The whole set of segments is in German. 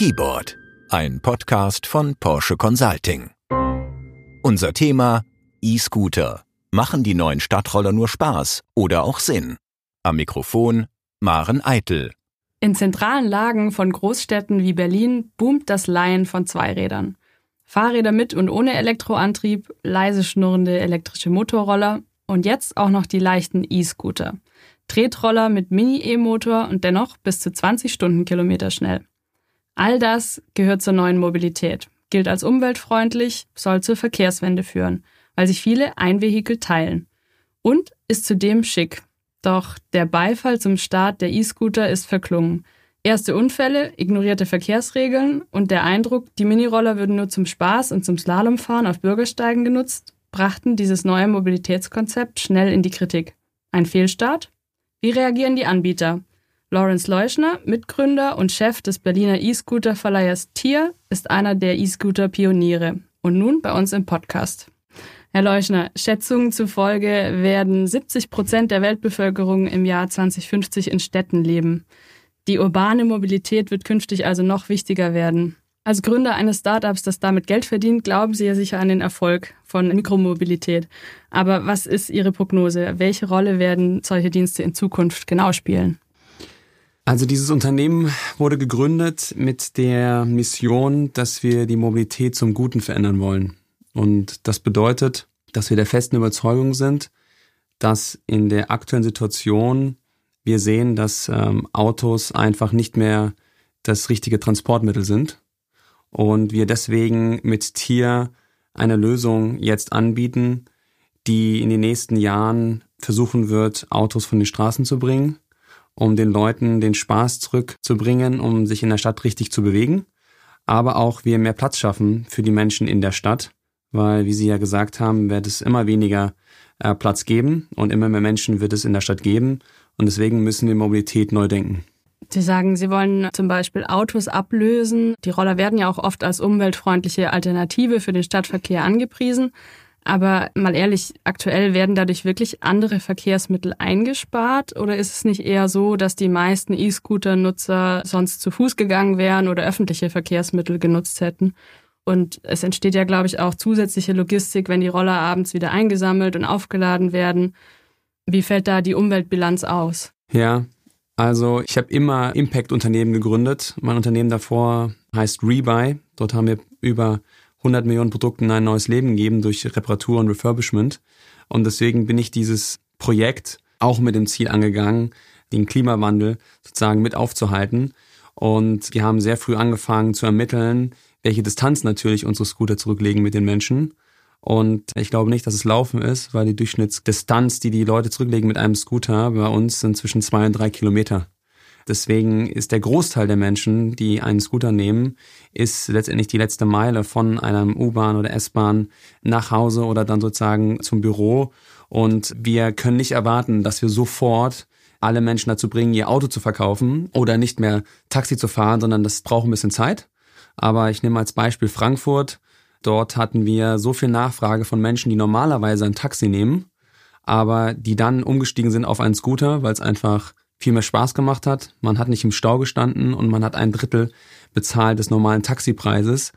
Keyboard, ein Podcast von Porsche Consulting. Unser Thema E-Scooter. Machen die neuen Stadtroller nur Spaß oder auch Sinn? Am Mikrofon Maren Eitel. In zentralen Lagen von Großstädten wie Berlin boomt das Leihen von Zweirädern. Fahrräder mit und ohne Elektroantrieb, leise schnurrende elektrische Motorroller und jetzt auch noch die leichten E-Scooter. Tretroller mit Mini-E-Motor und dennoch bis zu 20 Stundenkilometer schnell. All das gehört zur neuen Mobilität, gilt als umweltfreundlich, soll zur Verkehrswende führen, weil sich viele ein Vehikel teilen. Und ist zudem schick. Doch der Beifall zum Start der E-Scooter ist verklungen. Erste Unfälle, ignorierte Verkehrsregeln und der Eindruck, die Miniroller würden nur zum Spaß und zum Slalomfahren auf Bürgersteigen genutzt, brachten dieses neue Mobilitätskonzept schnell in die Kritik. Ein Fehlstart? Wie reagieren die Anbieter? Lawrence Leuschner, Mitgründer und Chef des Berliner E-Scooter-Verleihers Tier, ist einer der E-Scooter-Pioniere und nun bei uns im Podcast. Herr Leuschner, Schätzungen zufolge werden 70 Prozent der Weltbevölkerung im Jahr 2050 in Städten leben. Die urbane Mobilität wird künftig also noch wichtiger werden. Als Gründer eines Startups, das damit Geld verdient, glauben Sie ja sicher an den Erfolg von Mikromobilität. Aber was ist Ihre Prognose? Welche Rolle werden solche Dienste in Zukunft genau spielen? Also dieses Unternehmen wurde gegründet mit der Mission, dass wir die Mobilität zum Guten verändern wollen. Und das bedeutet, dass wir der festen Überzeugung sind, dass in der aktuellen Situation wir sehen, dass ähm, Autos einfach nicht mehr das richtige Transportmittel sind und wir deswegen mit Tier eine Lösung jetzt anbieten, die in den nächsten Jahren versuchen wird, Autos von den Straßen zu bringen um den Leuten den Spaß zurückzubringen, um sich in der Stadt richtig zu bewegen. Aber auch wir mehr Platz schaffen für die Menschen in der Stadt, weil, wie Sie ja gesagt haben, wird es immer weniger äh, Platz geben und immer mehr Menschen wird es in der Stadt geben. Und deswegen müssen wir Mobilität neu denken. Sie sagen, Sie wollen zum Beispiel Autos ablösen. Die Roller werden ja auch oft als umweltfreundliche Alternative für den Stadtverkehr angepriesen. Aber mal ehrlich, aktuell werden dadurch wirklich andere Verkehrsmittel eingespart oder ist es nicht eher so, dass die meisten E-Scooter-Nutzer sonst zu Fuß gegangen wären oder öffentliche Verkehrsmittel genutzt hätten? Und es entsteht ja, glaube ich, auch zusätzliche Logistik, wenn die Roller abends wieder eingesammelt und aufgeladen werden. Wie fällt da die Umweltbilanz aus? Ja, also ich habe immer Impact-Unternehmen gegründet. Mein Unternehmen davor heißt Rebuy. Dort haben wir über 100 Millionen Produkten ein neues Leben geben durch Reparatur und Refurbishment. Und deswegen bin ich dieses Projekt auch mit dem Ziel angegangen, den Klimawandel sozusagen mit aufzuhalten. Und wir haben sehr früh angefangen zu ermitteln, welche Distanz natürlich unsere Scooter zurücklegen mit den Menschen. Und ich glaube nicht, dass es Laufen ist, weil die Durchschnittsdistanz, die die Leute zurücklegen mit einem Scooter, bei uns sind zwischen zwei und drei Kilometer. Deswegen ist der Großteil der Menschen, die einen Scooter nehmen, ist letztendlich die letzte Meile von einem U-Bahn oder S-Bahn nach Hause oder dann sozusagen zum Büro. Und wir können nicht erwarten, dass wir sofort alle Menschen dazu bringen, ihr Auto zu verkaufen oder nicht mehr Taxi zu fahren, sondern das braucht ein bisschen Zeit. Aber ich nehme als Beispiel Frankfurt. Dort hatten wir so viel Nachfrage von Menschen, die normalerweise ein Taxi nehmen, aber die dann umgestiegen sind auf einen Scooter, weil es einfach viel mehr Spaß gemacht hat. Man hat nicht im Stau gestanden und man hat ein Drittel bezahlt des normalen Taxipreises.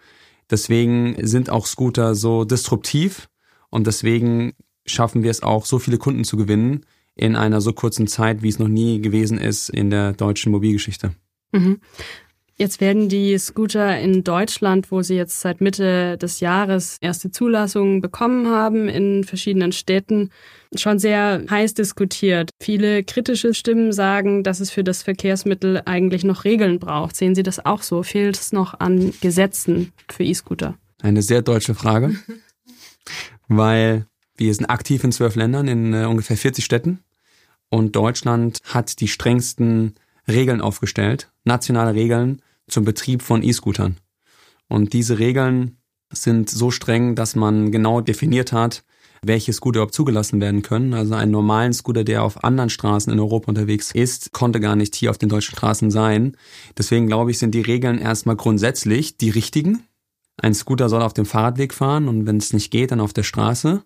Deswegen sind auch Scooter so disruptiv und deswegen schaffen wir es auch, so viele Kunden zu gewinnen in einer so kurzen Zeit, wie es noch nie gewesen ist in der deutschen Mobilgeschichte. Mhm. Jetzt werden die Scooter in Deutschland, wo sie jetzt seit Mitte des Jahres erste Zulassungen bekommen haben in verschiedenen Städten, schon sehr heiß diskutiert. Viele kritische Stimmen sagen, dass es für das Verkehrsmittel eigentlich noch Regeln braucht. Sehen Sie das auch so? Fehlt es noch an Gesetzen für E-Scooter? Eine sehr deutsche Frage, weil wir sind aktiv in zwölf Ländern, in äh, ungefähr 40 Städten und Deutschland hat die strengsten Regeln aufgestellt, nationale Regeln zum Betrieb von E-Scootern. Und diese Regeln sind so streng, dass man genau definiert hat, welche Scooter überhaupt zugelassen werden können. Also einen normalen Scooter, der auf anderen Straßen in Europa unterwegs ist, konnte gar nicht hier auf den deutschen Straßen sein. Deswegen glaube ich, sind die Regeln erstmal grundsätzlich die richtigen. Ein Scooter soll auf dem Fahrradweg fahren und wenn es nicht geht, dann auf der Straße.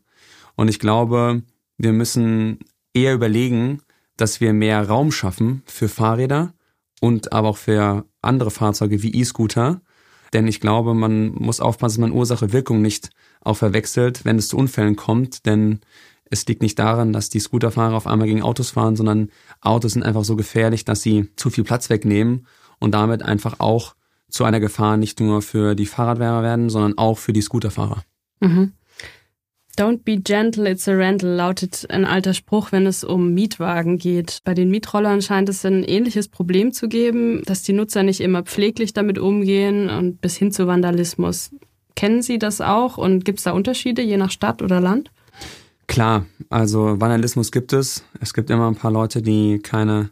Und ich glaube, wir müssen eher überlegen, dass wir mehr Raum schaffen für Fahrräder und aber auch für andere Fahrzeuge wie E-Scooter. Denn ich glaube, man muss aufpassen, dass man Ursache-Wirkung nicht auch verwechselt, wenn es zu Unfällen kommt. Denn es liegt nicht daran, dass die Scooterfahrer auf einmal gegen Autos fahren, sondern Autos sind einfach so gefährlich, dass sie zu viel Platz wegnehmen und damit einfach auch zu einer Gefahr nicht nur für die Fahrradfahrer werden, sondern auch für die Scooterfahrer. Mhm. Don't be gentle, it's a rental lautet ein alter Spruch, wenn es um Mietwagen geht. Bei den Mietrollern scheint es ein ähnliches Problem zu geben, dass die Nutzer nicht immer pfleglich damit umgehen und bis hin zu Vandalismus. Kennen Sie das auch und gibt es da Unterschiede je nach Stadt oder Land? Klar, also Vandalismus gibt es. Es gibt immer ein paar Leute, die keine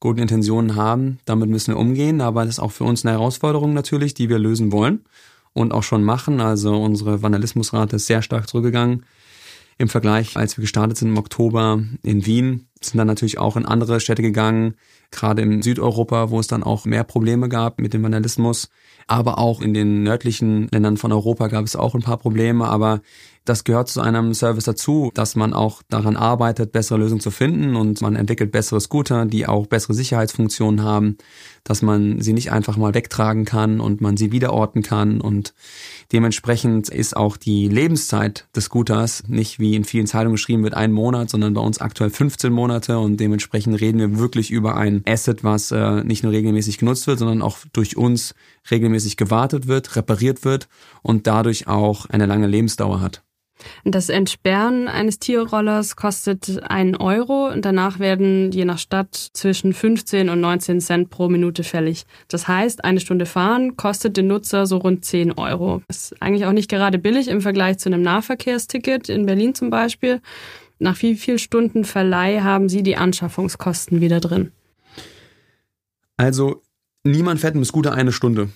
guten Intentionen haben. Damit müssen wir umgehen, aber das ist auch für uns eine Herausforderung natürlich, die wir lösen wollen und auch schon machen. Also unsere Vandalismusrate ist sehr stark zurückgegangen. Im Vergleich, als wir gestartet sind im Oktober in Wien, sind dann natürlich auch in andere Städte gegangen, gerade in Südeuropa, wo es dann auch mehr Probleme gab mit dem Vandalismus. Aber auch in den nördlichen Ländern von Europa gab es auch ein paar Probleme. Aber das gehört zu einem Service dazu, dass man auch daran arbeitet, bessere Lösungen zu finden und man entwickelt bessere Scooter, die auch bessere Sicherheitsfunktionen haben, dass man sie nicht einfach mal wegtragen kann und man sie wiederorten kann und dementsprechend ist auch die Lebenszeit des Scooters nicht wie in vielen Zeitungen geschrieben wird, ein Monat, sondern bei uns aktuell 15 Monate und dementsprechend reden wir wirklich über ein Asset, was äh, nicht nur regelmäßig genutzt wird, sondern auch durch uns regelmäßig gewartet wird, repariert wird und dadurch auch eine lange Lebensdauer hat. Das Entsperren eines Tierrollers kostet einen Euro und danach werden je nach Stadt zwischen 15 und 19 Cent pro Minute fällig. Das heißt, eine Stunde fahren kostet den Nutzer so rund 10 Euro. Das ist eigentlich auch nicht gerade billig im Vergleich zu einem Nahverkehrsticket in Berlin zum Beispiel. Nach wie vielen Stunden Verleih haben Sie die Anschaffungskosten wieder drin? Also niemand fährt mit Scooter eine Stunde.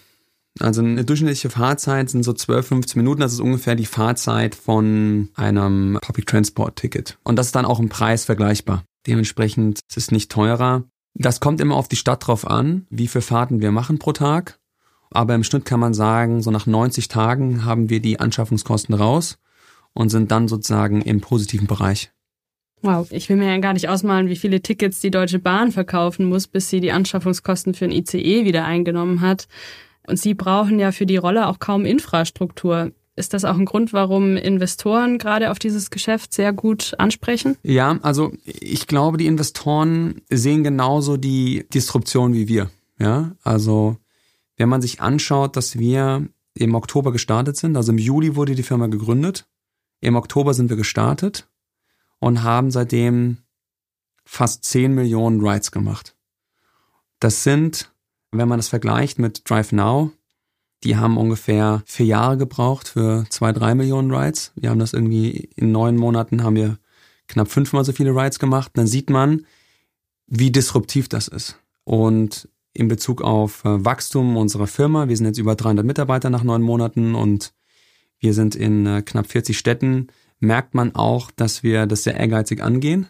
Also eine durchschnittliche Fahrzeit sind so 12, 15 Minuten. Das ist ungefähr die Fahrzeit von einem Public Transport Ticket. Und das ist dann auch im Preis vergleichbar. Dementsprechend ist es nicht teurer. Das kommt immer auf die Stadt drauf an, wie viele Fahrten wir machen pro Tag. Aber im Schnitt kann man sagen, so nach 90 Tagen haben wir die Anschaffungskosten raus und sind dann sozusagen im positiven Bereich. Wow, ich will mir ja gar nicht ausmalen, wie viele Tickets die Deutsche Bahn verkaufen muss, bis sie die Anschaffungskosten für ein ICE wieder eingenommen hat. Und sie brauchen ja für die Rolle auch kaum Infrastruktur. Ist das auch ein Grund, warum Investoren gerade auf dieses Geschäft sehr gut ansprechen? Ja, also ich glaube, die Investoren sehen genauso die Disruption wie wir. Ja, also wenn man sich anschaut, dass wir im Oktober gestartet sind, also im Juli wurde die Firma gegründet, im Oktober sind wir gestartet und haben seitdem fast 10 Millionen Rides gemacht. Das sind wenn man das vergleicht mit Drive Now, die haben ungefähr vier Jahre gebraucht für zwei, drei Millionen Rides. Wir haben das irgendwie in neun Monaten haben wir knapp fünfmal so viele Rides gemacht. Dann sieht man, wie disruptiv das ist. Und in Bezug auf äh, Wachstum unserer Firma, wir sind jetzt über 300 Mitarbeiter nach neun Monaten und wir sind in äh, knapp 40 Städten, merkt man auch, dass wir das sehr ehrgeizig angehen.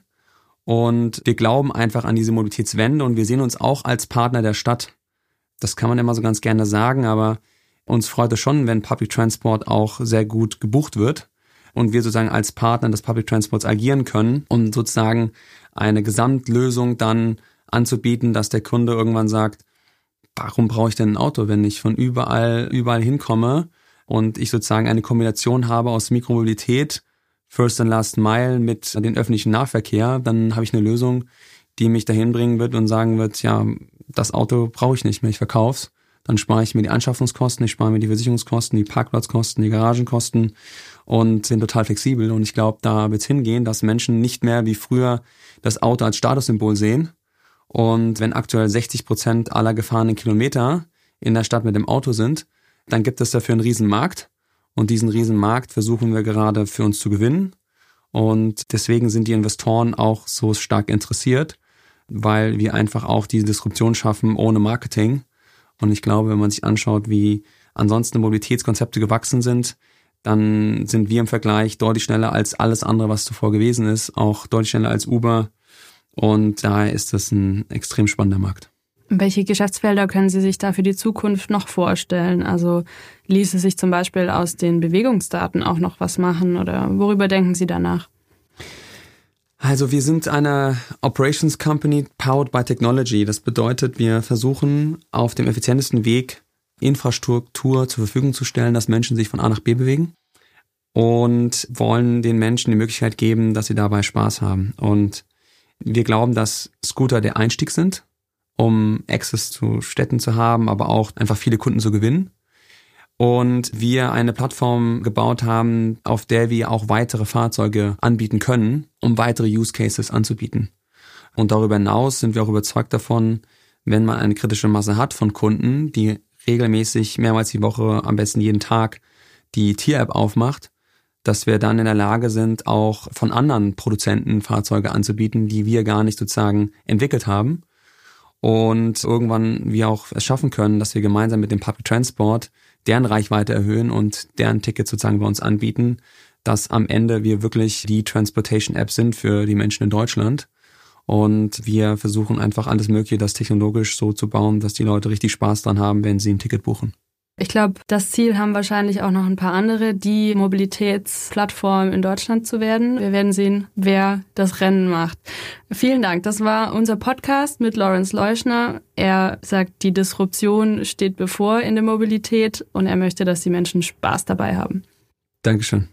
Und wir glauben einfach an diese Mobilitätswende und wir sehen uns auch als Partner der Stadt. Das kann man immer so ganz gerne sagen, aber uns freut es schon, wenn Public Transport auch sehr gut gebucht wird und wir sozusagen als Partner des Public Transports agieren können und sozusagen eine Gesamtlösung dann anzubieten, dass der Kunde irgendwann sagt, warum brauche ich denn ein Auto, wenn ich von überall, überall hinkomme und ich sozusagen eine Kombination habe aus Mikromobilität, First and Last Mile mit den öffentlichen Nahverkehr, dann habe ich eine Lösung, die mich dahin bringen wird und sagen wird, ja, das Auto brauche ich nicht mehr, ich verkauf's. Dann spare ich mir die Anschaffungskosten, ich spare mir die Versicherungskosten, die Parkplatzkosten, die Garagenkosten und sind total flexibel. Und ich glaube, da wird's hingehen, dass Menschen nicht mehr wie früher das Auto als Statussymbol sehen. Und wenn aktuell 60 Prozent aller gefahrenen Kilometer in der Stadt mit dem Auto sind, dann gibt es dafür einen Riesenmarkt. Und diesen Riesenmarkt versuchen wir gerade für uns zu gewinnen. Und deswegen sind die Investoren auch so stark interessiert, weil wir einfach auch diese Disruption schaffen ohne Marketing. Und ich glaube, wenn man sich anschaut, wie ansonsten Mobilitätskonzepte gewachsen sind, dann sind wir im Vergleich deutlich schneller als alles andere, was zuvor gewesen ist, auch deutlich schneller als Uber. Und daher ist das ein extrem spannender Markt. Welche Geschäftsfelder können Sie sich da für die Zukunft noch vorstellen? Also ließe sich zum Beispiel aus den Bewegungsdaten auch noch was machen oder worüber denken Sie danach? Also wir sind eine Operations Company powered by Technology. Das bedeutet, wir versuchen auf dem effizientesten Weg Infrastruktur zur Verfügung zu stellen, dass Menschen sich von A nach B bewegen und wollen den Menschen die Möglichkeit geben, dass sie dabei Spaß haben. Und wir glauben, dass Scooter der Einstieg sind, um Access zu Städten zu haben, aber auch einfach viele Kunden zu gewinnen. Und wir eine Plattform gebaut haben, auf der wir auch weitere Fahrzeuge anbieten können, um weitere Use Cases anzubieten. Und darüber hinaus sind wir auch überzeugt davon, wenn man eine kritische Masse hat von Kunden, die regelmäßig mehrmals die Woche, am besten jeden Tag, die Tier-App aufmacht, dass wir dann in der Lage sind, auch von anderen Produzenten Fahrzeuge anzubieten, die wir gar nicht sozusagen entwickelt haben. Und irgendwann wir auch es schaffen können, dass wir gemeinsam mit dem Public Transport deren Reichweite erhöhen und deren Tickets sozusagen bei uns anbieten, dass am Ende wir wirklich die Transportation App sind für die Menschen in Deutschland. Und wir versuchen einfach alles Mögliche, das technologisch so zu bauen, dass die Leute richtig Spaß dran haben, wenn sie ein Ticket buchen. Ich glaube, das Ziel haben wahrscheinlich auch noch ein paar andere, die Mobilitätsplattform in Deutschland zu werden. Wir werden sehen, wer das Rennen macht. Vielen Dank. Das war unser Podcast mit Lawrence Leuschner. Er sagt, die Disruption steht bevor in der Mobilität und er möchte, dass die Menschen Spaß dabei haben. Dankeschön.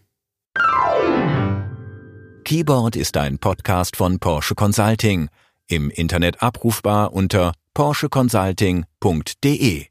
Keyboard ist ein Podcast von Porsche Consulting. Im Internet abrufbar unter porscheconsulting.de.